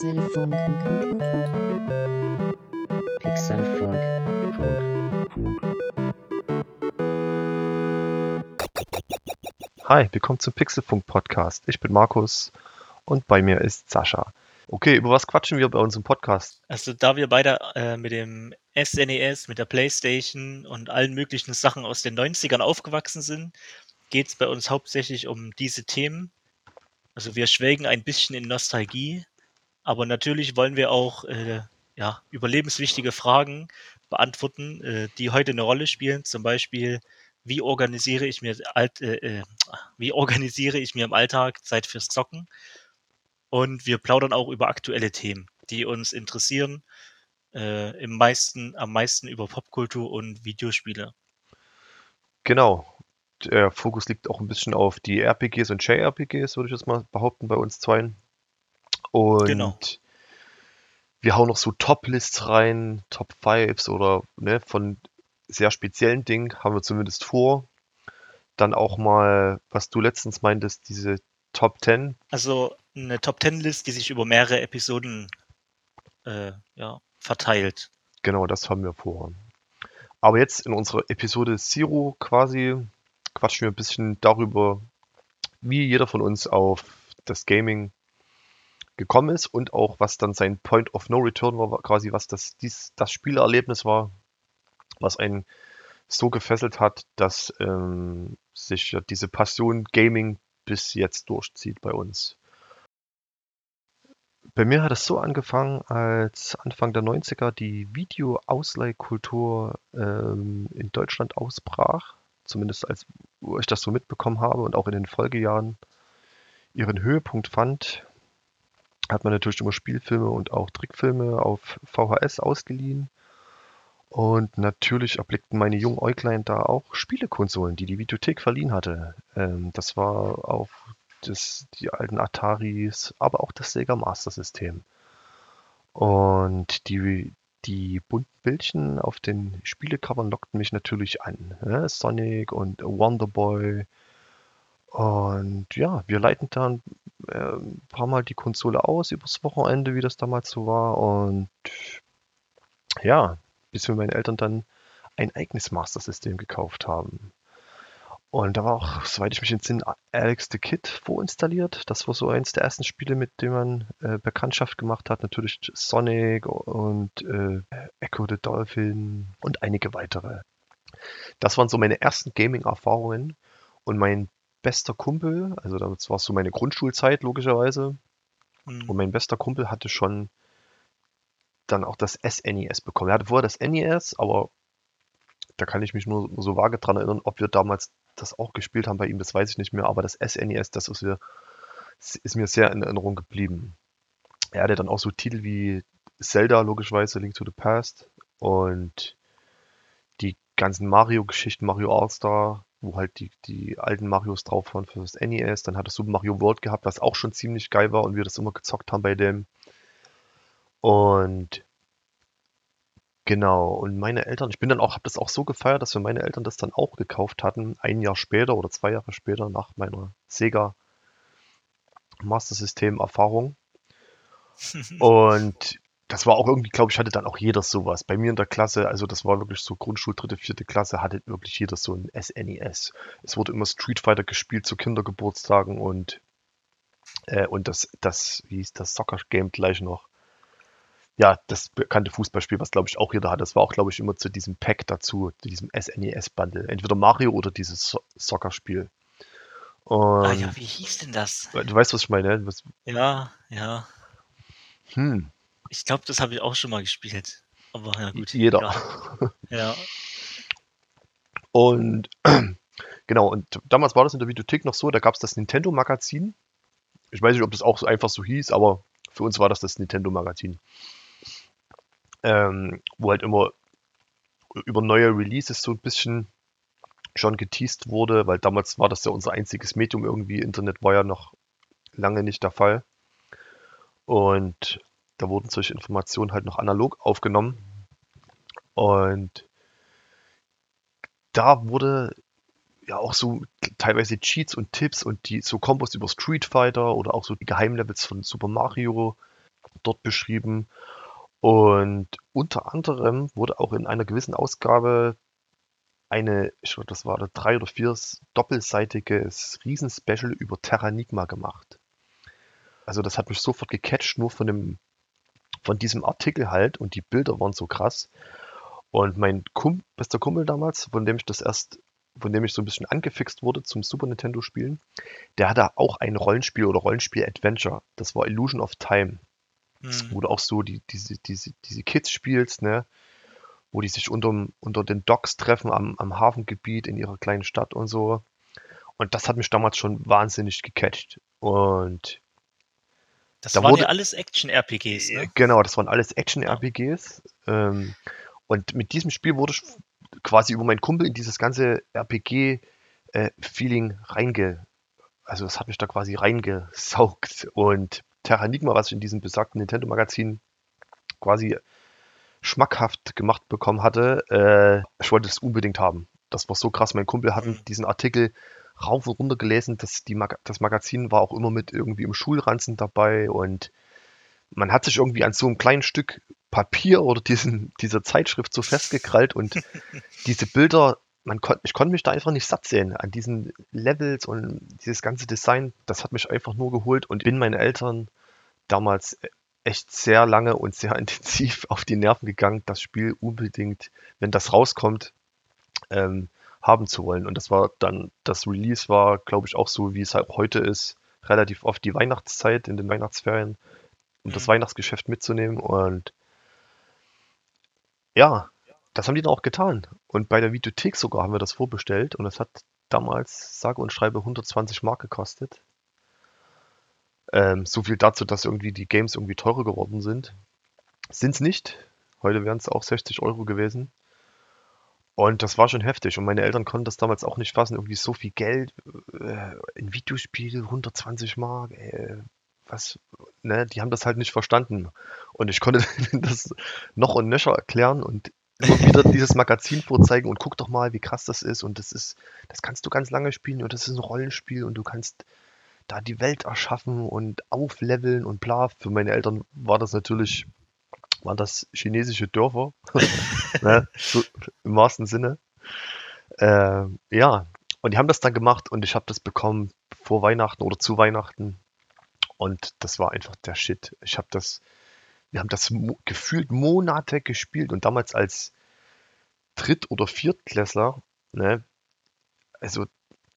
Pixelfunk. Pixelfunk. Hi, willkommen zum Pixelfunk Podcast. Ich bin Markus und bei mir ist Sascha. Okay, über was quatschen wir bei uns im Podcast? Also da wir beide äh, mit dem SNES, mit der Playstation und allen möglichen Sachen aus den 90ern aufgewachsen sind, geht es bei uns hauptsächlich um diese Themen. Also wir schwelgen ein bisschen in Nostalgie, aber natürlich wollen wir auch äh, ja, überlebenswichtige Fragen beantworten, äh, die heute eine Rolle spielen. Zum Beispiel, wie organisiere ich mir alt, äh, äh, wie organisiere ich mir im Alltag Zeit fürs Zocken? Und wir plaudern auch über aktuelle Themen, die uns interessieren. Äh, im meisten, am meisten über Popkultur und Videospiele. Genau. Der Fokus liegt auch ein bisschen auf die RPGs und JRPGs, würde ich jetzt mal behaupten, bei uns zweien. Und Genau. wir hauen noch so Top-Lists rein, Top Fives oder ne, von sehr speziellen Dingen haben wir zumindest vor. Dann auch mal, was du letztens meintest, diese Top 10. Also eine Top Ten List, die sich über mehrere Episoden äh, ja, verteilt. Genau, das haben wir vor. Aber jetzt in unserer Episode Zero quasi quatschen wir ein bisschen darüber, wie jeder von uns auf das Gaming gekommen ist und auch was dann sein Point of No Return war, quasi was das, dies, das Spielerlebnis war, was einen so gefesselt hat, dass ähm, sich ja diese Passion Gaming bis jetzt durchzieht bei uns. Bei mir hat es so angefangen, als Anfang der 90er die Videoausleihkultur ähm, in Deutschland ausbrach. Zumindest als ich das so mitbekommen habe und auch in den Folgejahren ihren Höhepunkt fand, hat man natürlich immer Spielfilme und auch Trickfilme auf VHS ausgeliehen. Und natürlich erblickten meine jungen Äuglein da auch Spielekonsolen, die die Videothek verliehen hatte. Ähm, das war auch das, die alten Ataris, aber auch das Sega Master System. Und die, die bunten Bildchen auf den Spielecovern lockten mich natürlich an. Ne? Sonic und Wonder Boy. Und ja, wir leiten dann ein paar Mal die Konsole aus übers Wochenende, wie das damals so war. Und ja, bis wir meinen Eltern dann ein eigenes Master System gekauft haben. Und da war auch, soweit ich mich entsinne, Alex the Kid vorinstalliert. Das war so eins der ersten Spiele, mit dem man äh, Bekanntschaft gemacht hat. Natürlich Sonic und äh, Echo the Dolphin und einige weitere. Das waren so meine ersten Gaming-Erfahrungen. Und mein bester Kumpel, also das war so meine Grundschulzeit logischerweise. Und Hm. mein bester Kumpel hatte schon dann auch das SNES bekommen. Er hatte vorher das NES, aber da kann ich mich nur so vage dran erinnern, ob wir damals das auch gespielt haben bei ihm, das weiß ich nicht mehr, aber das SNES, das ist mir, ist mir sehr in Erinnerung geblieben. Er hatte dann auch so Titel wie Zelda, logischerweise, Link to the Past und die ganzen Mario-Geschichten, Mario All-Star, wo halt die, die alten Marios drauf waren für das NES. Dann hat er Super Mario World gehabt, was auch schon ziemlich geil war und wir das immer gezockt haben bei dem. Und Genau, und meine Eltern, ich bin dann auch, habe das auch so gefeiert, dass wir meine Eltern das dann auch gekauft hatten, ein Jahr später oder zwei Jahre später nach meiner Sega Master System Erfahrung. Und das war auch irgendwie, glaube ich, hatte dann auch jeder sowas. Bei mir in der Klasse, also das war wirklich so Grundschul, dritte, vierte Klasse, hatte wirklich jeder so ein SNES. Es wurde immer Street Fighter gespielt zu Kindergeburtstagen und, äh, und das, das, wie hieß das Soccer Game gleich noch ja, das bekannte Fußballspiel, was glaube ich auch jeder hat, das war auch glaube ich immer zu diesem Pack dazu, zu diesem SNES-Bundle. Entweder Mario oder dieses so Soccer-Spiel. Ah ja, wie hieß denn das? du weißt, was ich meine? Was, Ja, ja. hm, Ich glaube, das habe ich auch schon mal gespielt. Aber ja gut, jeder. egal. Ja. Und genau, und damals war das in der Videothek noch so, da gab es das Nintendo-Magazin. Ich weiß nicht, ob das auch so einfach so hieß, aber für uns war das das Nintendo-Magazin. Ähm, wo halt immer über neue Releases so ein bisschen schon geteased wurde, weil damals war das ja unser einziges Medium irgendwie. Internet war ja noch lange nicht der Fall. Und da wurden solche Informationen halt noch analog aufgenommen. Und da wurde ja auch so teilweise Cheats und Tipps und die so Kombos über Street Fighter oder auch so die Geheimlevels von Super Mario dort beschrieben. Und unter anderem wurde auch in einer gewissen Ausgabe eine, ich glaube, das war eine drei oder vier doppelseitiges Riesenspecial über Terranigma gemacht. Also das hat mich sofort gecatcht, nur von dem, von diesem Artikel halt und die Bilder waren so krass. Und mein Kum bester Kumpel damals, von dem ich das erst, von dem ich so ein bisschen angefixt wurde zum Super Nintendo spielen, der hatte auch ein Rollenspiel oder Rollenspiel-Adventure. Das war Illusion of Time. Das, Hm. wo du auch so die, diese, diese, diese Kids spielst, ne? Wo die sich unter, unter den Docks treffen am, am Hafengebiet in ihrer kleinen Stadt und so. Und das hat mich damals schon wahnsinnig gecatcht. Und Das Da waren wurde- ja alles Action-RPGs, äh, ne? genau, das waren alles Action-RPGs. Ähm, und mit diesem Spiel wurde ich quasi über meinen Kumpel in dieses ganze RPG-Feeling reinge... Also es hat mich da quasi reingesaugt. Und Terranigma, was ich in diesem besagten Nintendo-Magazin quasi schmackhaft gemacht bekommen hatte, äh, ich wollte es unbedingt haben. Das war so krass. Mein Kumpel hat Mhm. diesen Artikel rauf und runter gelesen. Das, die Mag das Magazin war auch immer mit irgendwie im Schulranzen dabei und man hat sich irgendwie an so einem kleinen Stück Papier oder diesen, dieser Zeitschrift so festgekrallt und diese Bilder, man kon ich konnte mich da einfach nicht satt sehen an diesen Levels und dieses ganze Design, das hat mich einfach nur geholt und bin meinen Eltern damals echt sehr lange und sehr intensiv auf die Nerven gegangen, das Spiel unbedingt, wenn das rauskommt, ähm, haben zu wollen. Und das war dann, das Release war, glaube ich, auch so, wie es halt heute ist, relativ oft die Weihnachtszeit in den Weihnachtsferien, um das Mhm. Weihnachtsgeschäft mitzunehmen. Und ja, das haben die dann auch getan. Und bei der Videothek sogar haben wir das vorbestellt und es hat damals, sage und schreibe, 120 Mark gekostet. Ähm, so viel dazu, dass irgendwie die Games irgendwie teurer geworden sind. Sind es nicht. Heute wären es auch 60 Euro gewesen. Und das war schon heftig. Und meine Eltern konnten das damals auch nicht fassen. Irgendwie so viel Geld äh, in Videospiele, 120 Mark, ey, was, ne, die haben das halt nicht verstanden. Und ich konnte das noch und nöcher erklären und wieder dieses Magazin vorzeigen und guck doch mal, wie krass das ist. Und das ist, das kannst du ganz lange spielen und das ist ein Rollenspiel und du kannst da die Welt erschaffen und aufleveln und bla. Für meine Eltern war das natürlich, waren das chinesische Dörfer, ne, so im wahrsten Sinne. Äh, ja, und die haben das dann gemacht und ich habe das bekommen vor Weihnachten oder zu Weihnachten. Und das war einfach der Shit. Ich habe das, wir haben das mo gefühlt Monate gespielt und damals als Dritt- oder Viertklässler, ne, also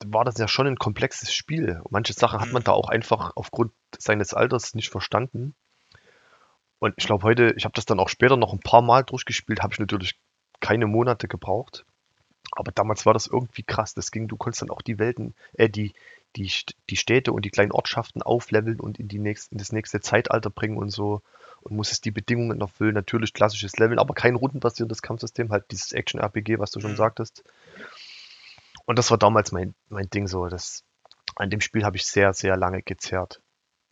war das ja schon ein komplexes Spiel. Manche Sachen hat man Mhm. da auch einfach aufgrund seines Alters nicht verstanden. Und ich glaube heute, ich habe das dann auch später noch ein paar Mal durchgespielt, habe ich natürlich keine Monate gebraucht. Aber damals war das irgendwie krass. Das ging, du konntest dann auch die Welten, äh, die, die, die Städte und die kleinen Ortschaften aufleveln und in die nächst, in das nächste Zeitalter bringen und so. Und musstest die Bedingungen erfüllen. Natürlich klassisches Leveln, aber kein rundenbasiertes Kampfsystem, halt dieses Action-RPG, was du schon Mhm. sagtest. Und das war damals mein, mein Ding so. Das, an dem Spiel habe ich sehr, sehr lange gezerrt.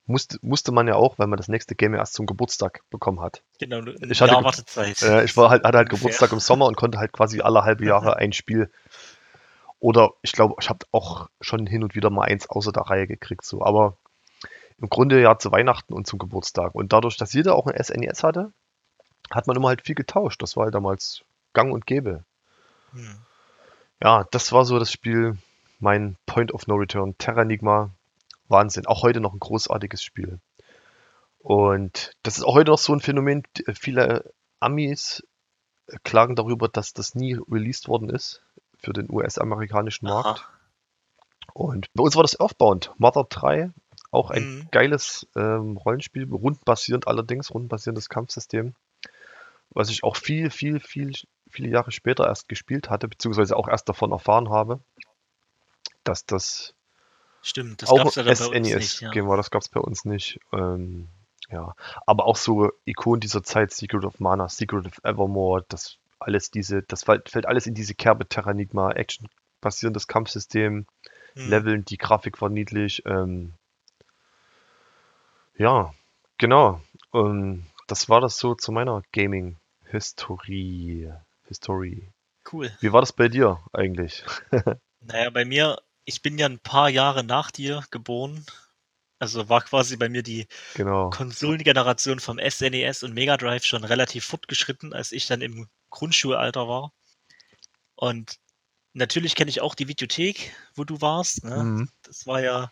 Musste, musste man ja auch, weil man das nächste Game ja erst zum Geburtstag bekommen hat. Genau, Ich hatte Wartezeit. Äh, ich war halt, hatte halt. Geburtstag im Sommer und konnte halt quasi alle halbe Jahre ein Spiel. Oder ich glaube, ich habe auch schon hin und wieder mal eins außer der Reihe gekriegt. So. Aber im Grunde ja zu Weihnachten und zum Geburtstag. Und dadurch, dass jeder auch ein SNES hatte, hat man immer halt viel getauscht. Das war halt damals gang und gäbe. Hm. Ja, das war so das Spiel, mein Point of No Return, Terranigma. Wahnsinn. Auch heute noch ein großartiges Spiel. Und das ist auch heute noch so ein Phänomen. d- Viele Amis äh, klagen darüber, dass das nie released worden ist für den US-amerikanischen Markt. Und bei uns war das Earthbound. Mother 3, auch ein Mhm. geiles ähm, Rollenspiel, rundenbasierend allerdings, rundenbasierendes Kampfsystem, was ich auch viel, viel, viel, viele Jahre später erst gespielt hatte, beziehungsweise auch erst davon erfahren habe, dass das Stimmt, das auch gab's ja dann bei uns SNES, nicht. Ja. genau, das gab es bei uns nicht. Ähm, ja, aber auch so Ikonen dieser Zeit, Secret of Mana, Secret of Evermore, das alles diese, das fällt, alles in diese Kerbe Terranigma, Action-basierendes Kampfsystem, Hm. Leveln, die Grafik war niedlich. Ähm, ja, genau. Ähm, das war das so zu meiner Gaming-Historie. History. Cool. Wie war das bei dir eigentlich? Naja, bei mir, ich bin ja ein paar Jahre nach dir geboren. Also war quasi bei mir die Genau. Konsolengeneration vom SNES und Mega Drive schon relativ fortgeschritten, als ich dann im Grundschulalter war. Und natürlich kenne ich auch die Videothek, wo du warst. Ne? Mhm. Das war ja,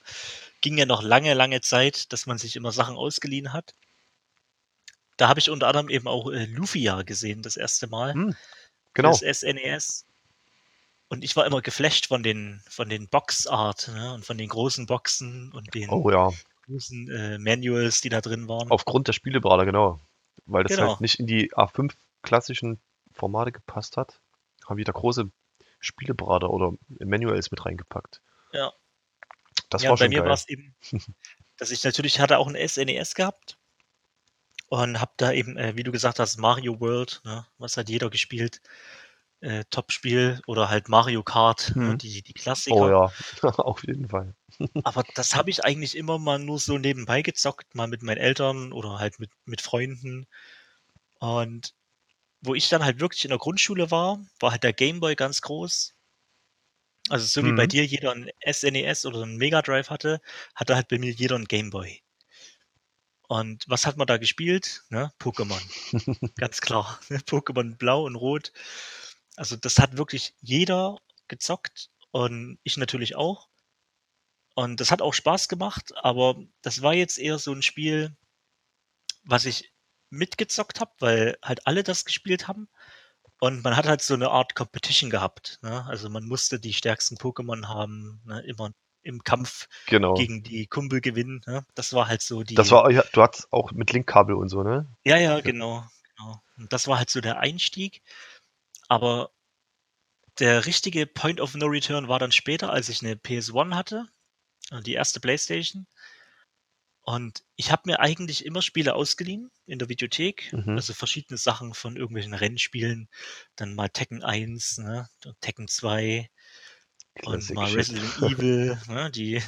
ging ja noch lange, lange Zeit, dass man sich immer Sachen ausgeliehen hat. Da habe ich unter anderem eben auch äh, Lufia gesehen, das erste Mal. Hm, für genau. Das SNES. Und ich war immer geflasht von den, von den Boxart ne? und von den großen Boxen und den Oh ja. großen äh, Manuals, die da drin waren. Aufgrund der Spielebrate, genau. Weil das Genau. halt nicht in die A5 klassischen Formate gepasst hat, haben die da große Spielebrate oder Manuals mit reingepackt. Ja. Das ja, war und bei schon mir war es eben, dass ich natürlich hatte auch ein SNES gehabt und habe da eben, äh, wie du gesagt hast, Mario World, ne, was hat jeder gespielt, äh, Top-Spiel oder halt Mario Kart, Hm. die, die Klassiker. Oh ja, auf jeden Fall. Aber das habe ich eigentlich immer mal nur so nebenbei gezockt, mal mit meinen Eltern oder halt mit, mit Freunden. Und wo ich dann halt wirklich in der Grundschule war, war halt der Gameboy ganz groß. Also so wie bei Mhm. dir jeder ein SNES oder ein Mega Drive hatte, hatte halt bei mir jeder ein Gameboy. Und was hat man da gespielt? Ne? Pokémon. Ganz klar. Pokémon Blau und Rot. Also das hat wirklich jeder gezockt und ich natürlich auch. Und das hat auch Spaß gemacht, aber das war jetzt eher so ein Spiel, was ich mitgezockt habe, weil halt alle das gespielt haben. Und man hat halt so eine Art Competition gehabt. Ne? Also man musste die stärksten Pokémon haben, ne? immer im Kampf Genau. gegen die Kumpel gewinnen. Ne? Das war halt so die. Das war, ja, du hattest auch mit Linkkabel und so, ne? Ja, ja, genau, genau. Und das war halt so der Einstieg. Aber der richtige Point of No Return war dann später, als ich eine PS1 hatte, äh, die erste PlayStation. Und ich habe mir eigentlich immer Spiele ausgeliehen in der Videothek, Mhm. also verschiedene Sachen von irgendwelchen Rennspielen, dann mal Tekken 1, ne, und Tekken 2 und Classic mal. Resident Evil, ne, die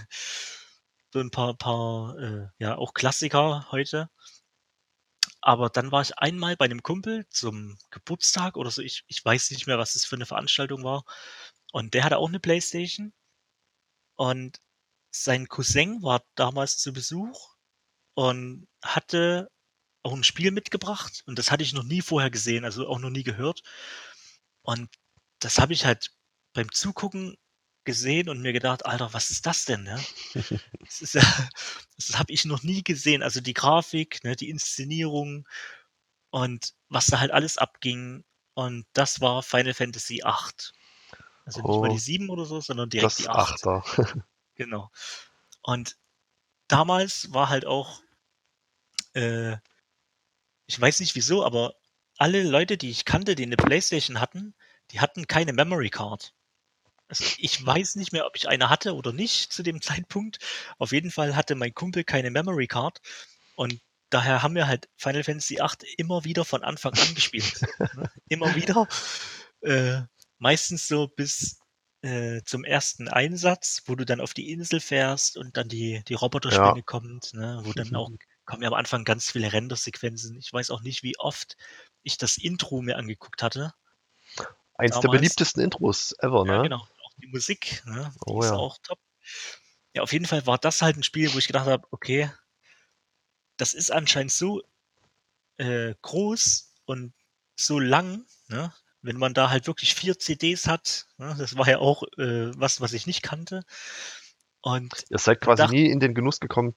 so ein paar, paar äh, ja, auch Klassiker heute. Aber dann war ich einmal bei einem Kumpel zum Geburtstag oder so. Ich, ich weiß nicht mehr, was das für eine Veranstaltung war. Und der hatte auch eine Playstation. Und sein Cousin war damals zu Besuch und hatte auch ein Spiel mitgebracht. Und das hatte ich noch nie vorher gesehen, also auch noch nie gehört. Und das habe ich halt beim Zugucken gesehen und mir gedacht, Alter, was ist das denn? Ne? Das, ist das habe ich noch nie gesehen. Also die Grafik, ne, die Inszenierung und was da halt alles abging. Und das war Final Fantasy VIII. Also nicht mal Oh. die 7 oder so, sondern direkt die 8. Achter. Genau. Und damals war halt auch, äh, ich weiß nicht wieso, aber alle Leute, die ich kannte, die eine Playstation hatten, die hatten keine Memory Card. Also ich weiß nicht mehr, ob ich eine hatte oder nicht zu dem Zeitpunkt. Auf jeden Fall hatte mein Kumpel keine Memory Card und daher haben wir halt Final Fantasy VIII immer wieder von Anfang an gespielt. ne? Immer wieder. Äh, meistens so bis äh, zum ersten Einsatz, wo du dann auf die Insel fährst und dann die, die Roboterspinne kommt, ne? wo dann auch kommen ja am Anfang ganz viele Rendersequenzen. Ich weiß auch nicht, wie oft ich das Intro mir angeguckt hatte. Eins der Damals. beliebtesten Intros ever, ne? Ja, genau. Die Musik, ne? Die Oh ist ja. auch top. Ja, auf jeden Fall war das halt ein Spiel, wo ich gedacht habe, okay, das ist anscheinend so äh, groß und so lang, ne? Wenn man da halt wirklich vier CDs hat, ne? das war ja auch äh, was, was ich nicht kannte. Und Ihr seid quasi dachte- nie in den Genuss gekommen,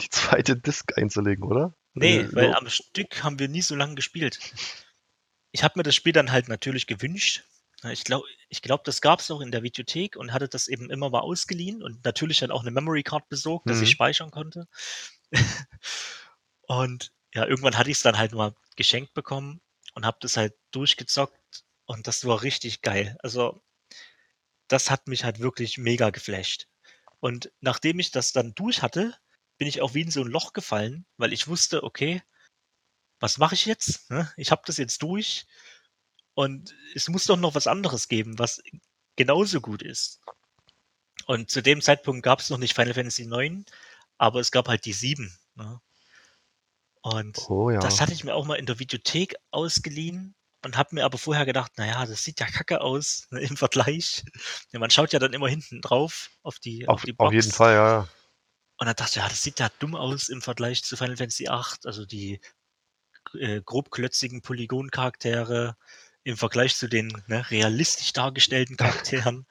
die zweite Disc einzulegen, oder? Nee, Äh, weil nur- am Stück haben wir nie so lange gespielt. Ich habe mir das Spiel dann halt natürlich gewünscht. Ich glaube, ich glaub, das gab es auch in der Videothek und hatte das eben immer mal ausgeliehen und natürlich dann auch eine Memory Card besorgt, dass ich Mhm. speichern konnte. und ja, irgendwann hatte ich es dann halt mal geschenkt bekommen und habe das halt durchgezockt und das war richtig geil. Also das hat mich halt wirklich mega geflasht. Und nachdem ich das dann durch hatte, bin ich auch wie in so ein Loch gefallen, weil ich wusste, okay, was mache ich jetzt? Ne? Ich habe das jetzt durch und es muss doch noch was anderes geben, was genauso gut ist. Und zu dem Zeitpunkt gab es noch nicht Final Fantasy IX, aber es gab halt die 7. Ne? Und Oh ja. das hatte ich mir auch mal in der Videothek ausgeliehen und habe mir aber vorher gedacht, naja, das sieht ja kacke aus ne, im Vergleich. Ja, man schaut ja dann immer hinten drauf auf die, auf, die auf Box. jeden Fall, ja. ja. Und dann dachte ich, ja, das sieht ja dumm aus im Vergleich zu Final Fantasy VIII. Also die äh, grobklötzigen Polygoncharaktere im Vergleich zu den ne, realistisch dargestellten Charakteren.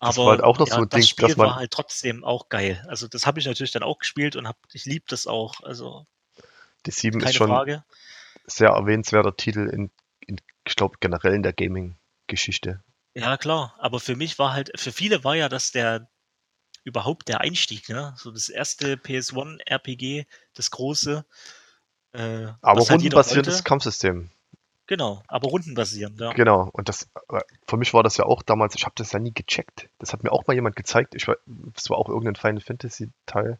Das Aber war halt auch noch ja, so ein das Ding, Spiel dass man- war halt trotzdem auch geil. Also das habe ich natürlich dann auch gespielt und hab, ich liebe das auch. Also Die 7 keine ist schon Frage. sehr erwähnenswerter Titel in, in ich glaube, generell in der Gaming-Geschichte. Ja, klar. Aber für mich war halt, für viele war ja das der überhaupt der Einstieg, ne? So das erste PS1 RPG, das große. Äh, Aber halt rundenbasiertes. Kampfsystem. Genau, aber rundenbasierend, ja. Genau. Und das, für mich war das ja auch damals, ich habe das ja nie gecheckt. Das hat mir auch mal jemand gezeigt. Ich war, das war auch irgendein Final Fantasy Teil.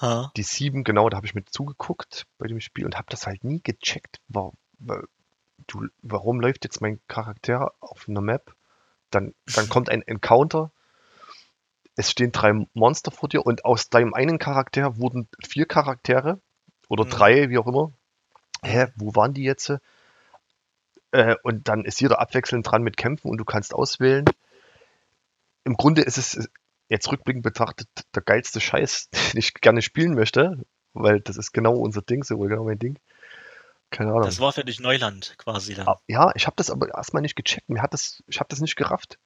Ha. Die 7, genau, da habe ich mit zugeguckt bei dem Spiel und habe das halt nie gecheckt. Wa- wa- du, warum läuft jetzt mein Charakter auf einer Map? Dann, dann kommt ein Encounter. Es stehen drei Monster vor dir und aus deinem einen Charakter wurden vier Charaktere oder Mhm. drei, wie auch immer. Hä, wo waren die jetzt? Äh, und dann ist jeder abwechselnd dran mit Kämpfen und du kannst auswählen. Im Grunde ist es jetzt rückblickend betrachtet der geilste Scheiß, den ich gerne spielen möchte, weil das ist genau unser Ding, so genau mein Ding. Keine Ahnung. Das war für dich Neuland quasi dann. Ah, Ja, ich habe das aber erstmal nicht gecheckt. Mir hat das, ich habe das nicht gerafft.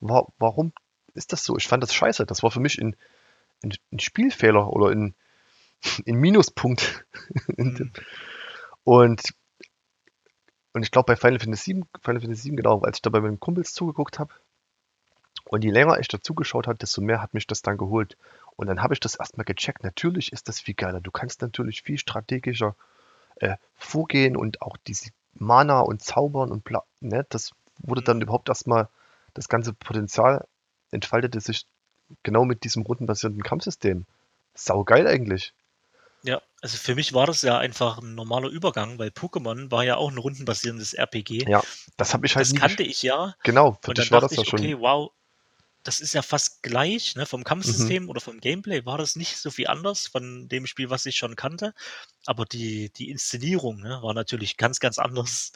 Wa- Warum ist das so? Ich fand das scheiße. Das war für mich ein, ein, ein Spielfehler oder ein, ein Minuspunkt. Mhm. Und, und ich glaube bei Final Fantasy 7, Final Fantasy 7, genau, als ich da bei meinen Kumpels zugeguckt habe und je länger ich da zugeschaut habe, desto mehr hat mich das dann geholt. Und dann habe ich das erstmal gecheckt. Natürlich ist das viel geiler. Du kannst natürlich viel strategischer äh, vorgehen und auch diese Mana und Zaubern und bla, ne, das wurde dann Mhm. überhaupt erstmal, das ganze Potenzial entfaltete sich genau mit diesem rundenbasierten Kampfsystem. Saugeil eigentlich. Ja, also für mich war das ja einfach ein normaler Übergang, weil Pokémon war ja auch ein rundenbasierendes RPG. Ja, das habe ich halt das nie kannte ich ja. Genau, für Und dich dann war dachte das ja ich, schon. okay, wow, das ist ja fast gleich, ne? Vom Mhm. Kampfsystem oder vom Gameplay war das nicht so viel anders von dem Spiel, was ich schon kannte. Aber die, die Inszenierung, ne, war natürlich ganz, ganz anders.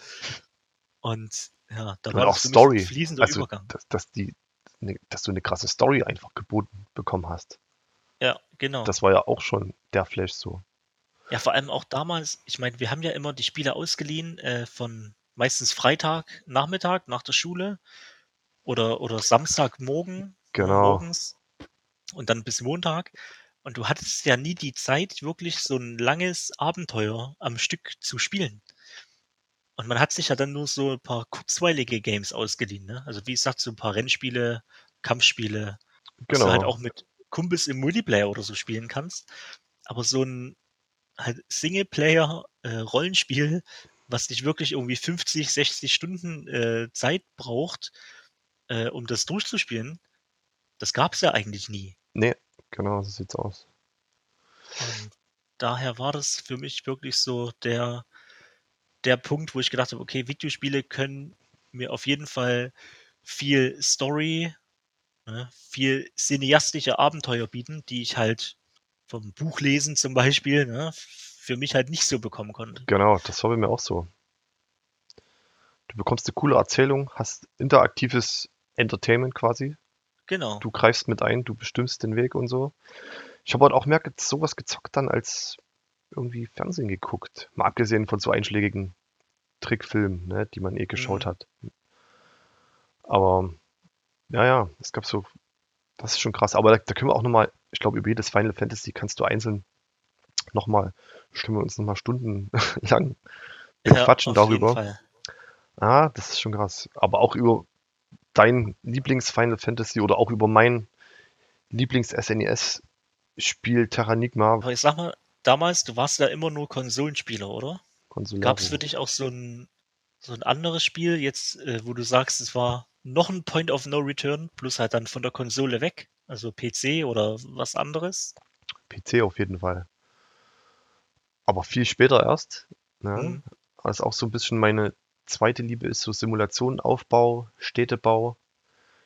Und ja, da Und war auch Story. ein fließender Also, Übergang. dass, dass, die, ne, dass du eine krasse Story einfach geboten bekommen hast. Ja, genau. Das war ja auch schon der Flash so. Ja, vor allem auch damals, ich meine, wir haben ja immer die Spiele ausgeliehen äh, von meistens Freitag, Nachmittag nach der Schule oder, oder Samstagmorgen, Genau. morgens und dann bis Montag. Und du hattest ja nie die Zeit, wirklich so ein langes Abenteuer am Stück zu spielen. Und man hat sich ja dann nur so ein paar kurzweilige Games ausgeliehen. Ne? Also wie gesagt, so ein paar Rennspiele, Kampfspiele, was du halt Genau. auch mit Kumpels im Multiplayer oder so spielen kannst. Aber so ein halt Singleplayer-Rollenspiel, was dich wirklich irgendwie 50, 60 Stunden äh, Zeit braucht, äh, um das durchzuspielen, das gab es ja eigentlich nie. Nee, genau, so sieht's aus. Und daher war das für mich wirklich so der, der Punkt, wo ich gedacht habe, okay, Videospiele können mir auf jeden Fall viel Story, ne, viel cineastische Abenteuer bieten, die ich halt vom Buchlesen zum Beispiel ne, für mich halt nicht so bekommen konnte. Genau, das war bei mir auch so. Du bekommst eine coole Erzählung, hast interaktives Entertainment quasi. Genau. Du greifst mit ein, du bestimmst den Weg und so. Ich habe halt auch mehr sowas gezockt dann als irgendwie Fernsehen geguckt. Mal abgesehen von so einschlägigen Trickfilmen, ne, die man eh geschaut Mhm. hat. Aber ja, ja, es gab so, das ist schon krass. Aber da, da können wir auch nochmal, ich glaube, über jedes Final Fantasy kannst du einzeln nochmal, stimmen wir uns nochmal stundenlang Ja, quatschen darüber. Ah, das ist schon krass. Aber auch über dein Lieblings-Final Fantasy oder auch über mein Lieblings-SNES-Spiel Terranigma Aber ich sag mal, damals, du warst ja immer nur Konsolenspieler, oder? Gab es für dich auch so ein, so ein anderes Spiel, jetzt, äh, wo du sagst, es war noch ein Point of No Return, plus halt dann von der Konsole weg? Also PC oder was anderes? PC auf jeden Fall. Aber viel später erst. Ne? Mhm. Was auch so ein bisschen meine zweite Liebe ist, so Simulation, Aufbau, Städtebau.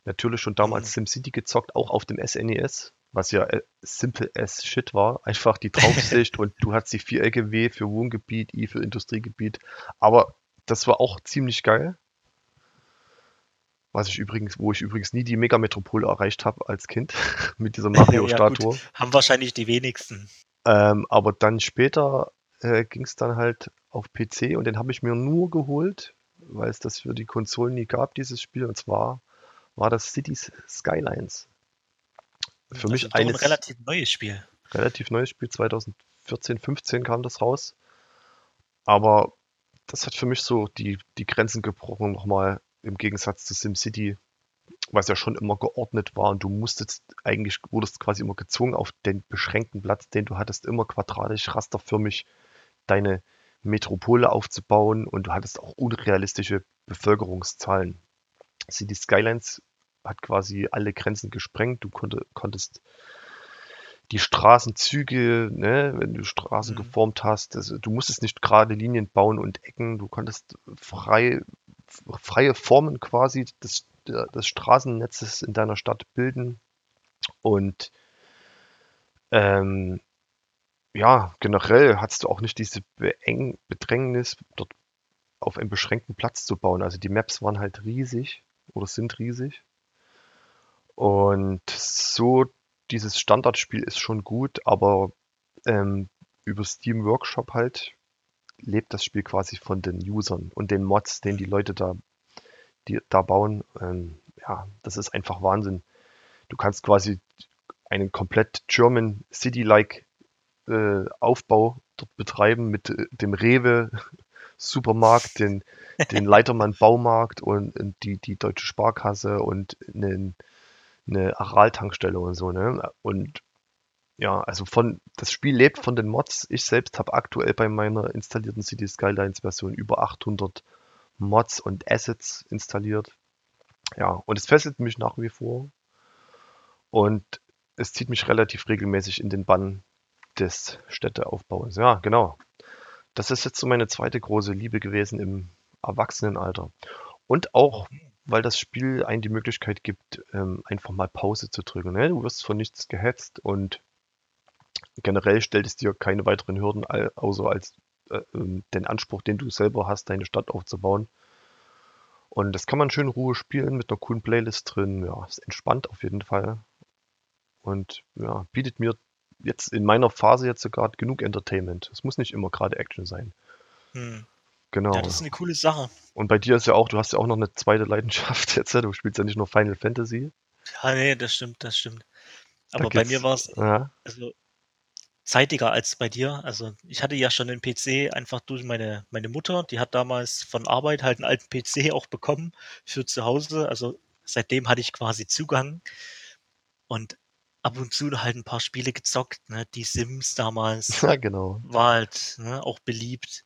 Natürlich schon damals Mhm. SimCity gezockt, auch auf dem SNES, was ja äh, simple as shit war. Einfach die Draufsicht und du hast die Vierecke W für Wohngebiet, I für Industriegebiet. Aber das war auch ziemlich geil. Was ich übrigens, wo ich übrigens nie die Megametropole erreicht habe als Kind mit dieser Ja, Mario-Statue. Haben wahrscheinlich die wenigsten. Ähm, aber dann später äh, ging es dann halt auf PC und den habe ich mir nur geholt, weil es das für die Konsolen nie gab, dieses Spiel. Und zwar war das Cities Skylines. Für Das mich ist doch ein eines relativ neues Spiel. relativ neues Spiel, 2014, 15 kam das raus. Aber das hat für mich so die, die Grenzen gebrochen, nochmal im Gegensatz zu SimCity, was ja schon immer geordnet war und du musstest eigentlich, wurdest quasi immer gezwungen, auf den beschränkten Platz, den du hattest, immer quadratisch, rasterförmig deine Metropole aufzubauen und du hattest auch unrealistische Bevölkerungszahlen. City Skylines hat quasi alle Grenzen gesprengt. Du konnte, konntest die Straßenzüge, ne, wenn du Straßen Mhm. geformt hast, das, du musstest nicht gerade Linien bauen und Ecken, du konntest frei, freie Formen quasi des, des Straßennetzes in deiner Stadt bilden. Und ähm, ja, generell hattest du auch nicht diese Beeng Bedrängnis, dort auf einem beschränkten Platz zu bauen. Also die Maps waren halt riesig oder sind riesig. Und so dieses Standardspiel ist schon gut, aber ähm, über Steam Workshop halt lebt das Spiel quasi von den Usern und den Mods, den die Leute da, die, da bauen. Ähm, ja, das ist einfach Wahnsinn. Du kannst quasi einen komplett German City-like äh, Aufbau dort betreiben mit äh, dem Rewe Supermarkt, den, den Leitermann Baumarkt und, und die, die Deutsche Sparkasse und einen, eine Aral-Tankstelle und so, ne? Und ja, also von, das Spiel lebt von den Mods. Ich selbst habe aktuell bei meiner installierten City Skylines Version über 800 Mods und Assets installiert. Ja, und es fesselt mich nach wie vor. Und es zieht mich relativ regelmäßig in den Bann des Städteaufbaus. Ja, genau. Das ist jetzt so meine zweite große Liebe gewesen im Erwachsenenalter. Und auch, weil das Spiel einem die Möglichkeit gibt, ähm, einfach mal Pause zu drücken. Ne? Du wirst von nichts gehetzt und generell stellt es dir keine weiteren Hürden, außer als äh, ähm, den Anspruch, den du selber hast, deine Stadt aufzubauen. Und das kann man schön in Ruhe spielen mit einer coolen Playlist drin. Ja, ist entspannt auf jeden Fall. Und ja, bietet mir jetzt in meiner Phase jetzt sogar genug Entertainment. Es muss nicht immer gerade Action sein. Hm. Genau. Ja, das ist eine coole Sache. Und bei dir ist ja auch, du hast ja auch noch eine zweite Leidenschaft jetzt. Du spielst ja nicht nur Final Fantasy. Ja, nee, das stimmt, das stimmt. Aber bei mir war es ja, also zeitiger als bei dir. Also ich hatte ja schon einen PC einfach durch meine, meine Mutter, die hat damals von Arbeit halt einen alten PC auch bekommen für zu Hause. Also seitdem hatte ich quasi Zugang und ab und zu halt ein paar Spiele gezockt. Ne? Die Sims damals ja, genau. war halt ne, auch beliebt.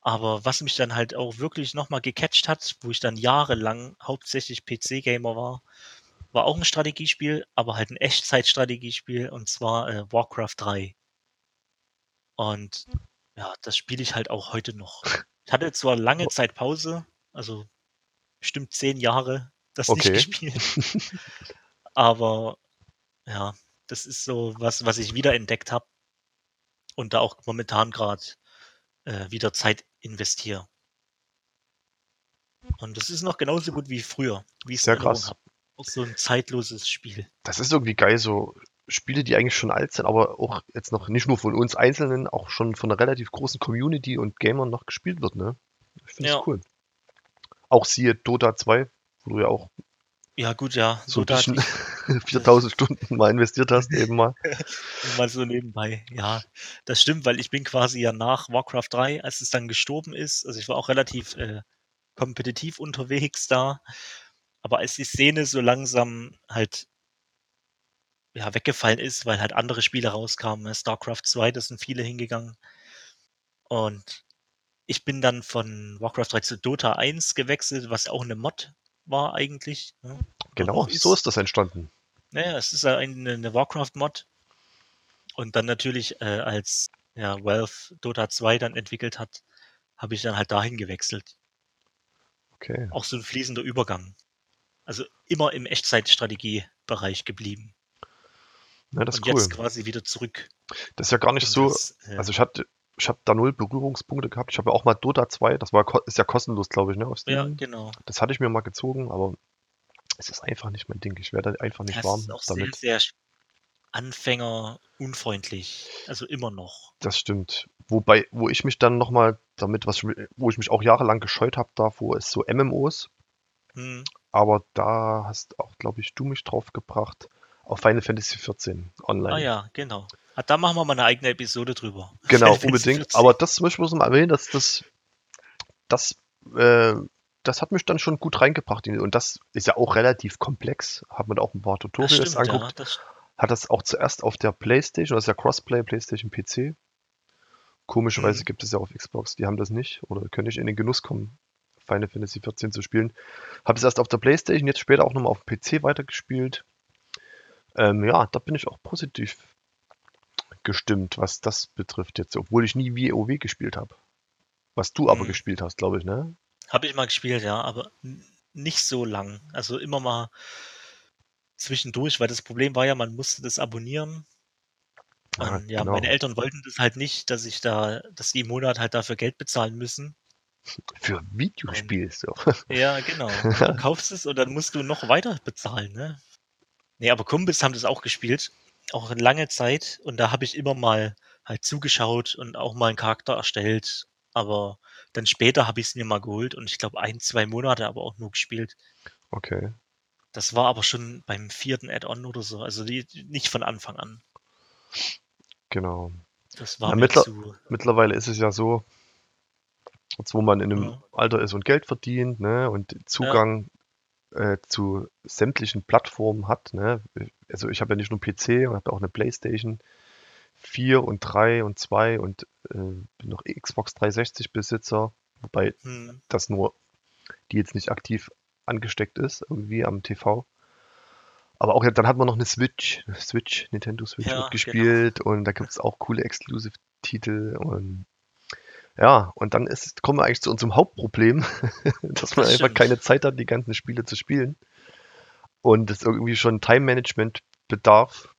Aber was mich dann halt auch wirklich nochmal gecatcht hat, wo ich dann jahrelang hauptsächlich PC-Gamer war, war auch ein Strategiespiel, aber halt ein Echtzeitstrategiespiel und zwar äh, Warcraft 3. Und ja, das spiele ich halt auch heute noch. Ich hatte zwar lange Zeit Pause, also bestimmt zehn Jahre das nicht Okay. gespielt, aber ja, das ist so was, was ich wiederentdeckt habe und da auch momentan gerade äh, wieder Zeit investiere. Und das ist noch genauso gut wie früher, wie ich es habe. Auch so ein zeitloses Spiel. Das ist irgendwie geil, so Spiele, die eigentlich schon alt sind, aber auch jetzt noch nicht nur von uns Einzelnen, auch schon von einer relativ großen Community und Gamern noch gespielt wird, ne? Ich finde es Ja. cool. Auch siehe Dota 2, wo du ja auch Ja, gut, ja. so ein Dota bisschen hat 4000 Stunden mal investiert hast, eben mal. mal so nebenbei. Ja, das stimmt, weil ich bin quasi ja nach Warcraft 3, als es dann gestorben ist, also ich war auch relativ äh, kompetitiv unterwegs da, aber als die Szene so langsam halt ja, weggefallen ist, weil halt andere Spiele rauskamen, ne, StarCraft 2, da sind viele hingegangen. Und ich bin dann von Warcraft 3 zu Dota 1 gewechselt, was auch eine Mod war eigentlich. Ne? Genau, noch so ist das entstanden. Naja, es ist eine, eine Warcraft-Mod. Und dann natürlich, äh, als ja, Valve Dota 2 dann entwickelt hat, habe ich dann halt dahin gewechselt. Okay. Auch so ein fließender Übergang. Also immer im Echtzeitstrategie-Bereich geblieben. Ja, das und ist cool. jetzt quasi wieder zurück. Das ist ja gar nicht so, das, äh, also ich hatte ich habe da null Berührungspunkte gehabt. Ich habe ja auch mal Dota 2, das war, ist ja kostenlos, glaube ich, ne, Ja, genau. Das hatte ich mir mal gezogen, aber es ist einfach nicht mein Ding. Ich werde einfach nicht Das warm ist auch damit. sehr, sehr anfängerunfreundlich. Also immer noch. Das stimmt. Wobei, wo ich mich dann nochmal damit, was, wo ich mich auch jahrelang gescheut habe davor, ist so MMOs. Hm. Aber da hast auch, glaube ich, du mich drauf gebracht auf Final Fantasy 14 online. Ah ja, genau. Ah, da machen wir mal eine eigene Episode drüber. Genau, unbedingt. 14. Aber das möchte ich mal erwähnen, dass das, das, äh, das hat mich dann schon gut reingebracht. in- Und das ist ja auch relativ komplex. Hat man auch ein paar das Tutorials stimmt, ja. angeguckt. Das, Hat das auch zuerst auf der PlayStation, das ist ja Crossplay, PlayStation PC. Komischerweise Mhm. gibt es ja auf Xbox, die haben das nicht oder können nicht in den Genuss kommen, Final Fantasy 14 zu spielen. Habe es erst auf der PlayStation, jetzt später auch nochmal auf dem PC weitergespielt. Ähm, ja, da bin ich auch positiv gestimmt, was das betrifft jetzt, obwohl ich nie WoW gespielt habe. Was du aber Mhm. gespielt hast, glaube ich, ne? Habe ich mal gespielt, ja, aber nicht so lang. Also immer mal zwischendurch, weil das Problem war ja, man musste das abonnieren. Ah, ja, genau. meine Eltern wollten das halt nicht, dass ich da, dass die im Monat halt dafür Geld bezahlen müssen. Für Videospiel so. Ja, genau. Du kaufst es und dann musst du noch weiter bezahlen, ne? Nee, aber Kumpels haben das auch gespielt, auch lange Zeit. Und da habe ich immer mal halt zugeschaut und auch mal einen Charakter erstellt. Aber dann später habe ich es mir mal geholt und ich glaube ein, zwei Monate aber auch nur gespielt. Okay. Das war aber schon beim vierten Add-on oder so. Also die, nicht von Anfang an. Genau. Das war Ja, mittler- zu. Mittlerweile ist es ja so, jetzt wo man in einem Ja. Alter ist und Geld verdient, ne, und Zugang äh, zu sämtlichen Plattformen hat, ne. Also ich habe ja nicht nur PC, ich habe auch eine PlayStation 4 und 3 und 2 und äh, bin noch Xbox 360 Besitzer, wobei Hm, das nur die jetzt nicht aktiv angesteckt ist, irgendwie am TV. Aber auch dann hat man noch eine Switch, Switch, Nintendo Switch Ja, gespielt und da gibt es auch coole Exclusive-Titel und ja, und dann ist, kommen wir eigentlich zu unserem Hauptproblem, dass man Das einfach keine Zeit hat, die ganzen Spiele zu spielen. Und es irgendwie schon Time-Management bedarf,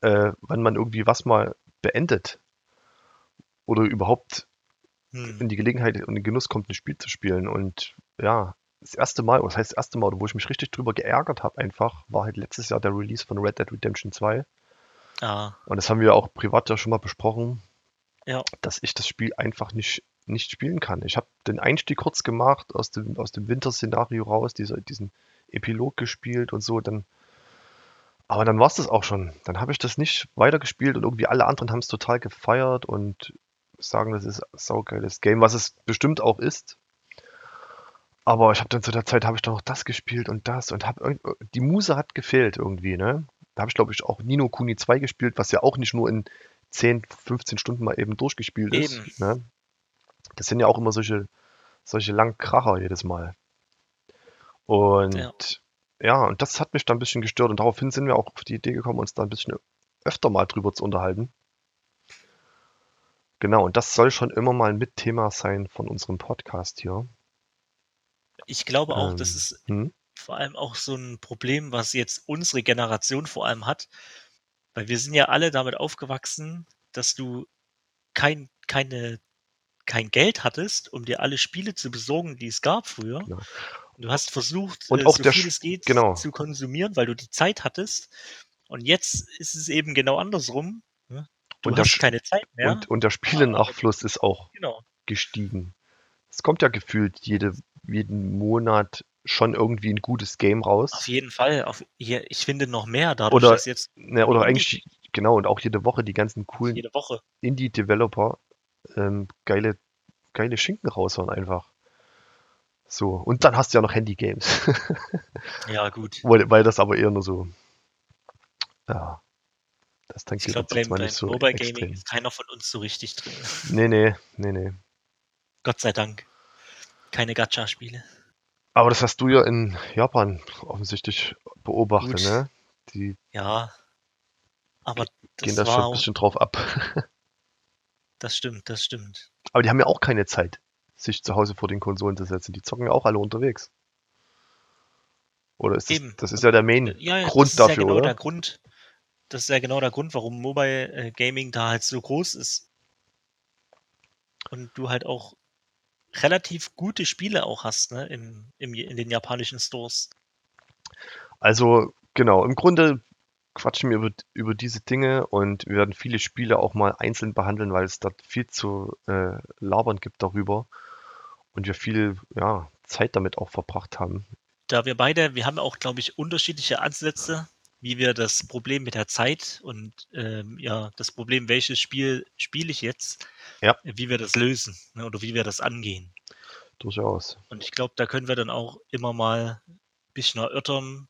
äh, wann man irgendwie was mal beendet. Oder überhaupt in hm, die Gelegenheit und in den Genuss kommt, ein Spiel zu spielen. Und ja, das erste Mal, oder das heißt das erste Mal, wo ich mich richtig drüber geärgert habe, einfach, war halt letztes Jahr der Release von Red Dead Redemption 2. ah, Und das haben wir auch privat ja schon mal besprochen, ja, dass ich das Spiel einfach nicht, nicht spielen kann. Ich habe den Einstieg kurz gemacht, aus dem, aus dem Winterszenario raus, dieser, diesen Epilog gespielt und so, dann. Aber dann war es das auch schon. Dann habe ich das nicht weitergespielt und irgendwie alle anderen haben es total gefeiert und sagen, das ist ein saugeiles Game, was es bestimmt auch ist. Aber ich habe dann zu der Zeit habe ich dann noch das gespielt und das und habe die Muse hat gefehlt irgendwie, ne? Da habe ich glaube ich auch Nino Kuni 2 gespielt, was ja auch nicht nur in 10, 15 Stunden mal eben durchgespielt ist, Eben. ne? Das sind ja auch immer solche solche langen Kracher jedes Mal. Und Ja. ja, und das hat mich dann ein bisschen gestört und daraufhin sind wir auch auf die Idee gekommen, uns da ein bisschen öfter mal drüber zu unterhalten. Genau, und das soll schon immer mal mit Thema sein von unserem Podcast hier. ich glaube auch, das Ähm, ist hm? vor allem auch so ein Problem, was jetzt unsere Generation vor allem hat, weil wir sind ja alle damit aufgewachsen, dass du kein, keine, kein Geld hattest, um dir alle Spiele zu besorgen, die es gab früher. Genau. Du hast versucht, Und äh, auch so viel es geht genau. zu konsumieren, weil du die Zeit hattest. Und jetzt ist es eben genau andersrum. ne? Du Und der hast keine Zeit mehr. Und, und der Spielenachfluss ist auch genau. gestiegen. Es kommt ja gefühlt jede, jeden Monat schon irgendwie ein gutes Game raus. Auf jeden Fall. Auf, je- ich finde noch mehr dadurch, Oder- dass jetzt Ne, oder eigentlich, genau, und auch jede Woche die ganzen coolen. Indie-Developer ähm, geile, geile Schinken raushauen einfach. So, und dann hast du ja noch Handy-Games. Ja, gut. weil, weil das aber eher nur so. Ja. Das Ich tangiert glaube, beim, so Mobile extrem. Gaming ist keiner von uns so richtig drin. Nee, nee, nee, nee. Gott sei Dank. Keine Gacha-Spiele. Aber das hast du ja in Japan offensichtlich beobachtet, Gut. ne? Die Ja. Aber gehen da schon ein bisschen drauf ab. das stimmt, das stimmt. Aber die haben ja auch keine Zeit, sich zu Hause vor den Konsolen zu setzen. Die zocken ja auch alle unterwegs. Oder ist das, Eben. das ist ja der Main Ja, ja, Grund das ist ja dafür, genau oder? der Grund. Das ist ja genau der Grund, warum Mobile äh, Gaming da halt so groß ist. und du halt auch relativ gute Spiele auch hast, ne, im, im, in den japanischen Stores. Also, genau, im Grunde quatschen wir über, über diese Dinge und wir werden viele Spiele auch mal einzeln behandeln, weil es dort viel zu äh, labern gibt darüber und wir viel ja, Zeit damit auch verbracht haben. Da wir beide, wir haben auch, glaube ich, unterschiedliche Ansätze, wie wir das Problem mit der Zeit und ähm, ja, das Problem, welches Spiel spiele ich jetzt, Ja. wie wir das lösen ne, oder wie wir das angehen. Durchaus. Und ich glaube, da können wir dann auch immer mal ein bisschen erörtern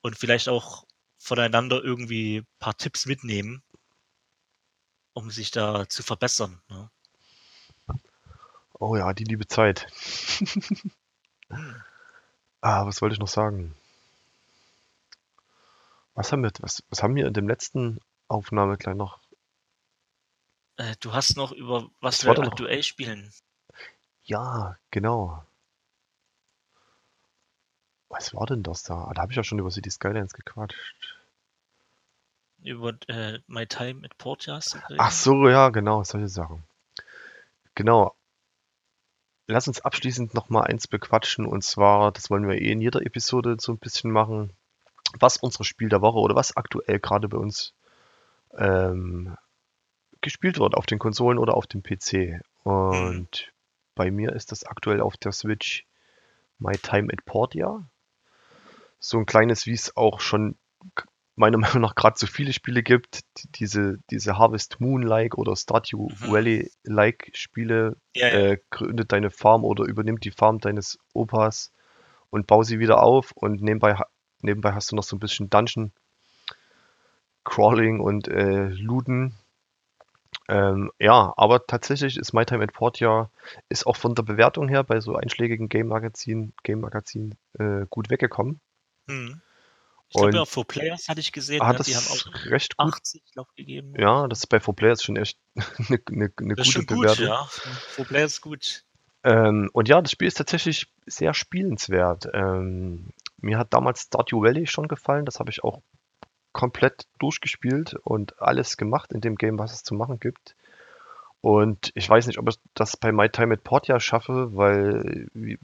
und vielleicht auch voneinander irgendwie ein paar Tipps mitnehmen, um sich da zu verbessern. Ne? Oh ja, die liebe Zeit. Hm. Ah, was wollte ich noch sagen? Was haben wir, was, was haben wir in dem letzten Aufnahme gleich noch? Äh, du hast noch über was Was wir da noch? aktuell spielen. Ja, genau. Was war denn das da? Ah, Da habe ich ja schon über City Skylines gequatscht. Über äh, My Time at Portia. hast du Ach so, ja, genau, solche Sachen. Genau. Lass uns abschließend noch mal eins bequatschen und zwar, das wollen wir eh in jeder Episode so ein bisschen machen, was unser Spiel der Woche oder was aktuell gerade bei uns ähm, gespielt wird auf den Konsolen oder auf dem PC. Und bei mir ist das aktuell auf der Switch My Time at Portia. So ein kleines, wie es auch schon meiner Meinung nach gerade so viele Spiele gibt, die, diese, diese Harvest Moon-like oder Stardew Mhm. Valley-like Spiele, Ja, ja. äh, gründet deine Farm oder übernimmt die Farm deines Opas und bau sie wieder auf und nebenbei, nebenbei hast du noch so ein bisschen Dungeon Crawling und äh, Looten. Ähm, ja, aber tatsächlich ist My Time at Portia ist auch von der Bewertung her bei so einschlägigen Game Magazin, Game Magazin äh, gut weggekommen. Hm. Ich glaube ja, For Players hatte ich gesehen, Hat ne? die haben auch recht gut. 80, glaube gegeben. Ja, das ist bei 4Players schon echt eine, eine, eine das ist gute schon gut, Bewertung. ja. For Players gut. Ähm, und ja, das Spiel ist tatsächlich sehr spielenswert. Ähm, mir hat damals Stardew Valley schon gefallen. Das habe ich auch komplett durchgespielt und alles gemacht in dem Game, was es zu machen gibt. Und ich weiß nicht, ob ich das bei My Time at Portia schaffe, weil, wie,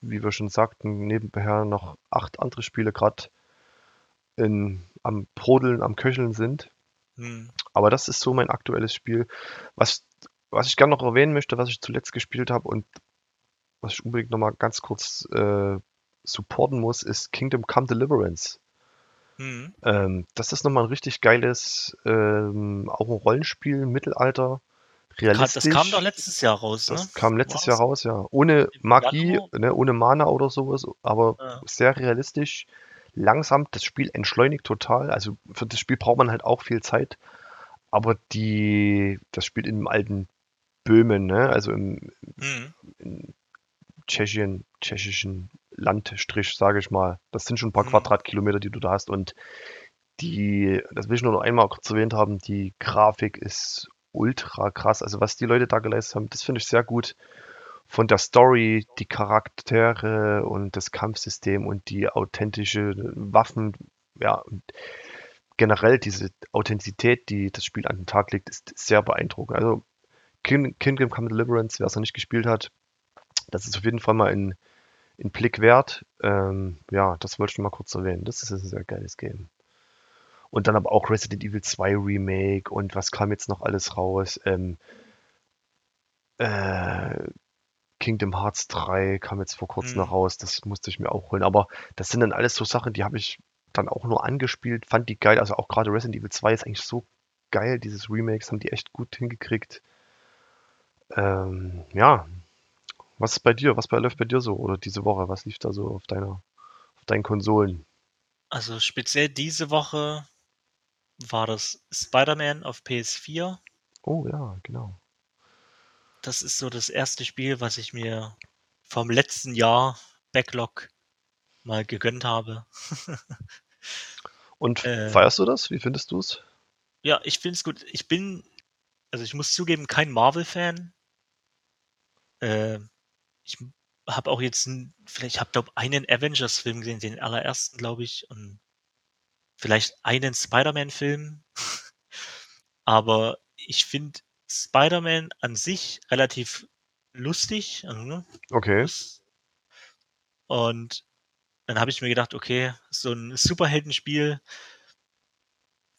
wie wir schon sagten, nebenher noch acht andere Spiele gerade am Brodeln, am Köcheln sind. Hm. Aber das ist so mein aktuelles Spiel. Was, was ich gerne noch erwähnen möchte, was ich zuletzt gespielt habe und was ich unbedingt nochmal ganz kurz äh, supporten muss, ist Kingdom Come Deliverance. Hm. Ähm, das ist nochmal ein richtig geiles, ähm, auch ein Rollenspiel, Mittelalter, realistisch. Das kam doch letztes Jahr raus, ne? Das kam letztes Jahr raus, ja. Ohne im Magie, ne, ohne Mana oder sowas, aber Ja. sehr realistisch. Langsam, das Spiel entschleunigt total. Also für das Spiel braucht man halt auch viel Zeit. Aber die, das spielt in einem alten Böhmen, ne? Also im, Hm. in Tschechien, tschechischen Landstrich, sage ich mal. Das sind schon ein paar Mhm. Quadratkilometer, die du da hast. Und die, das will ich nur noch einmal kurz erwähnt haben, die Grafik ist ultra krass. Also was die Leute da geleistet haben, das finde ich sehr gut. Von der Story, die Charaktere und das Kampfsystem und die authentische Waffen, ja, und generell diese Authentizität, die das Spiel an den Tag legt, ist sehr beeindruckend. Also King- Kingdom Come Deliverance, wer es noch nicht gespielt hat, das ist auf jeden Fall mal in, in Blick wert. Ähm, ja, das wollte ich mal kurz erwähnen. Das ist ein sehr geiles Game. Und dann aber auch Resident Evil 2 Remake und was kam jetzt noch alles raus? Ähm, äh, Kingdom Hearts 3 kam jetzt vor kurzem Mhm. noch raus. Das musste ich mir auch holen. Aber das sind dann alles so Sachen, die habe ich dann auch nur angespielt, fand die geil. Also auch gerade Resident Evil 2 ist eigentlich so geil. Dieses Remakes haben die echt gut hingekriegt. Ähm, ja, was ist bei dir? Was bei, läuft bei dir so? Oder diese Woche? Was lief da so auf deiner, auf deinen Konsolen? Also speziell diese Woche war das Spider-Man auf PS4. Oh ja, genau. Das ist so das erste Spiel, was ich mir vom letzten Jahr Backlog mal gegönnt habe. Und Äh. feierst du das? Wie findest du es? Ja, ich finde es gut. Ich bin, also ich muss zugeben, kein Marvel-Fan. Äh, ich habe auch jetzt, n- vielleicht habe glaube einen Avengers-Film gesehen, den allerersten, glaube ich, und vielleicht einen Spider-Man-Film. Aber ich finde Spider-Man an sich relativ lustig. Also, ne? Okay. Und dann habe ich mir gedacht, okay, so ein Superheldenspiel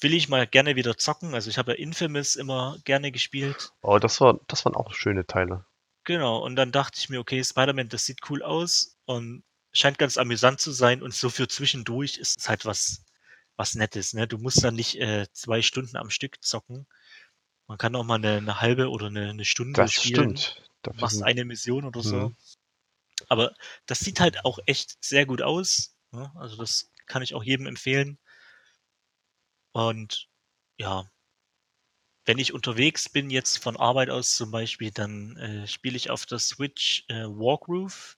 will ich mal gerne wieder zocken. Also ich habe ja Infamous immer gerne gespielt. Oh, das war, das waren auch schöne Teile. Genau, und dann dachte ich mir, okay, Spider-Man, das sieht cool aus und scheint ganz amüsant zu sein und so für zwischendurch ist es halt was, was Nettes, ne? Du musst dann nicht äh, zwei Stunden am Stück zocken. Man kann auch mal eine, eine halbe oder eine, eine Stunde Das spielen. stimmt. Dafür machst eine Mission oder so. Mhm. Aber das sieht halt auch echt sehr gut aus. Ne? Also das kann ich auch jedem empfehlen. Und ja, wenn ich unterwegs bin, jetzt von Arbeit aus zum Beispiel, dann äh, spiele ich auf der Switch äh, Wargroove.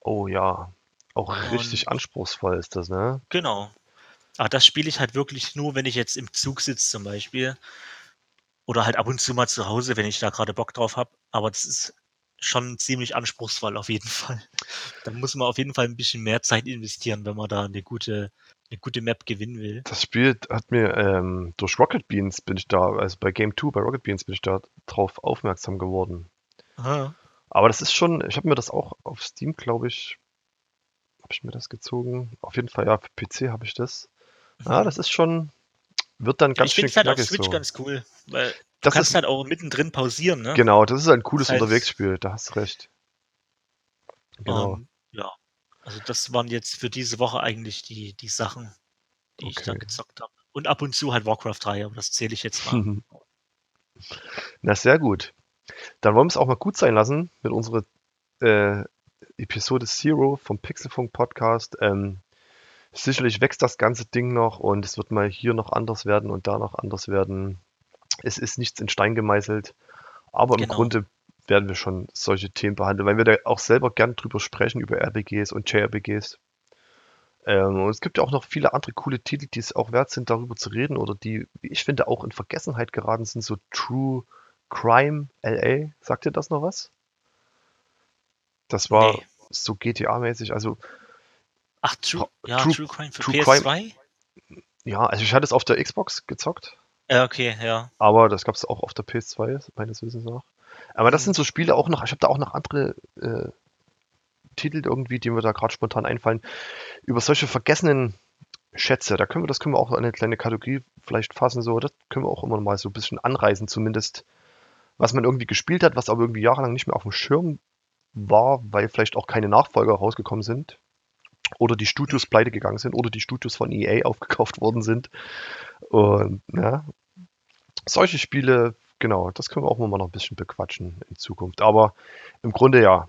Oh ja. Auch richtig Und- anspruchsvoll ist das, ne? Genau. Aber das spiele ich halt wirklich nur, wenn ich jetzt im Zug sitze zum Beispiel. Oder halt ab und zu mal zu Hause, wenn ich da gerade Bock drauf habe. Aber das ist schon ziemlich anspruchsvoll auf jeden Fall. Da muss man auf jeden Fall ein bisschen mehr Zeit investieren, wenn man da eine gute, eine gute Map gewinnen will. Das Spiel hat mir ähm, durch Rocket Beans bin ich da, also bei Game 2 bei Rocket Beans bin ich da drauf aufmerksam geworden. Aha. Aber das ist schon, ich habe mir das auch auf Steam, glaube ich, habe ich mir das gezogen. Auf jeden Fall, ja, für PC habe ich das. Ja, das ist schon, wird dann ganz ich schön finde es halt auf Switch so. ganz cool, weil du Das kannst ist, halt auch mittendrin pausieren, ne? genau, das ist ein cooles Das heißt- Unterwegsspiel, da hast du recht. Genau. Und, ja, also das waren jetzt für diese Woche eigentlich die, die Sachen, die ich da Okay. gezockt habe. Und ab und zu halt Warcraft 3, aber das zähle ich jetzt mal. Na, sehr gut. Dann wollen wir es auch mal gut sein lassen mit unserer äh, Episode Zero vom Pixelfunk Podcast. Ähm, sicherlich wächst das ganze Ding noch und es wird mal hier noch anders werden und da noch anders werden. Es ist nichts in Stein gemeißelt, aber im Genau. Grunde werden wir schon solche Themen behandeln, weil wir da auch selber gern drüber sprechen, über RPGs und JRPGs. Ähm, und es gibt ja auch noch viele andere coole Titel, die es auch wert sind, darüber zu reden oder die, wie ich finde, auch in Vergessenheit geraten sind, so True Crime LA. Sagt ihr das noch was? Das war Nee. so GTA-mäßig, also Ach, True, ja, True- True, Crime für True PS2? ja, also ich hatte es auf der Xbox gezockt, Ja, okay, ja. aber das gab es auch auf der PS2, meines Wissens nach. Aber das Mhm. sind so Spiele auch noch, ich habe da auch noch andere äh, Titel irgendwie, die mir da gerade spontan einfallen, über solche vergessenen Schätze, da können wir, das können wir auch in eine kleine Kategorie vielleicht fassen, so, das können wir auch immer mal so ein bisschen anreißen, zumindest, was man irgendwie gespielt hat, was aber irgendwie jahrelang nicht mehr auf dem Schirm war, weil vielleicht auch keine Nachfolger rausgekommen sind. Oder die Studios pleite gegangen sind oder die Studios von EA aufgekauft worden sind. Und ja, solche Spiele, genau, das können wir auch mal noch ein bisschen bequatschen in Zukunft. Aber im Grunde ja,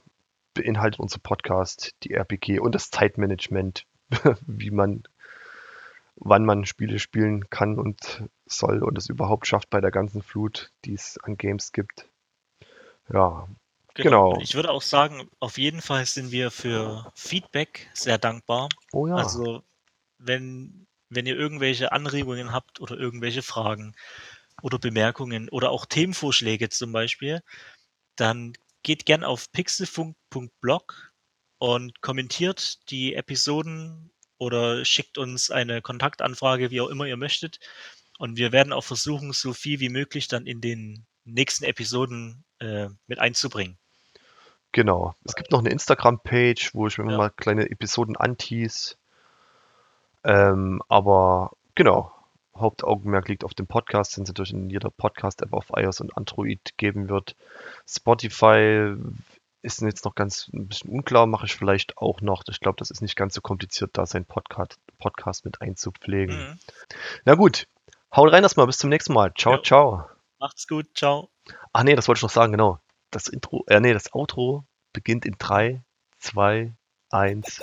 beinhaltet unser Podcast die RPG und das Zeitmanagement, wie man, wann man Spiele spielen kann und soll und es überhaupt schafft bei der ganzen Flut, die es an Games gibt. Ja, Genau. Und ich würde auch sagen, auf jeden Fall sind wir für Feedback sehr dankbar. oh ja, Also, wenn, wenn ihr irgendwelche Anregungen habt oder irgendwelche Fragen oder Bemerkungen oder auch Themenvorschläge zum Beispiel, dann geht gern auf pixelfunk.blog und kommentiert die Episoden oder schickt uns eine Kontaktanfrage, wie auch immer ihr möchtet. Und wir werden auch versuchen, so viel wie möglich dann in den nächsten Episoden äh, mit einzubringen. Genau. Es gibt noch eine Instagram-Page, wo ich mir Ja. mal kleine Episoden antease. Ähm, aber genau, Hauptaugenmerk liegt auf dem Podcast, den es natürlich in jeder Podcast-App auf iOS und Android geben wird. Spotify ist jetzt noch ganz ein bisschen unklar, mache ich vielleicht auch noch. Ich glaube, das ist nicht ganz so kompliziert, da sein Podcast, Podcast mit einzupflegen. Mhm. Na gut, haut rein erstmal, bis zum nächsten Mal. Ciao, Ja. ciao. Macht's gut, ciao. Ach nee, das wollte ich noch sagen, genau. Das Intro, äh nee, das Outro beginnt in 3, 2, 1.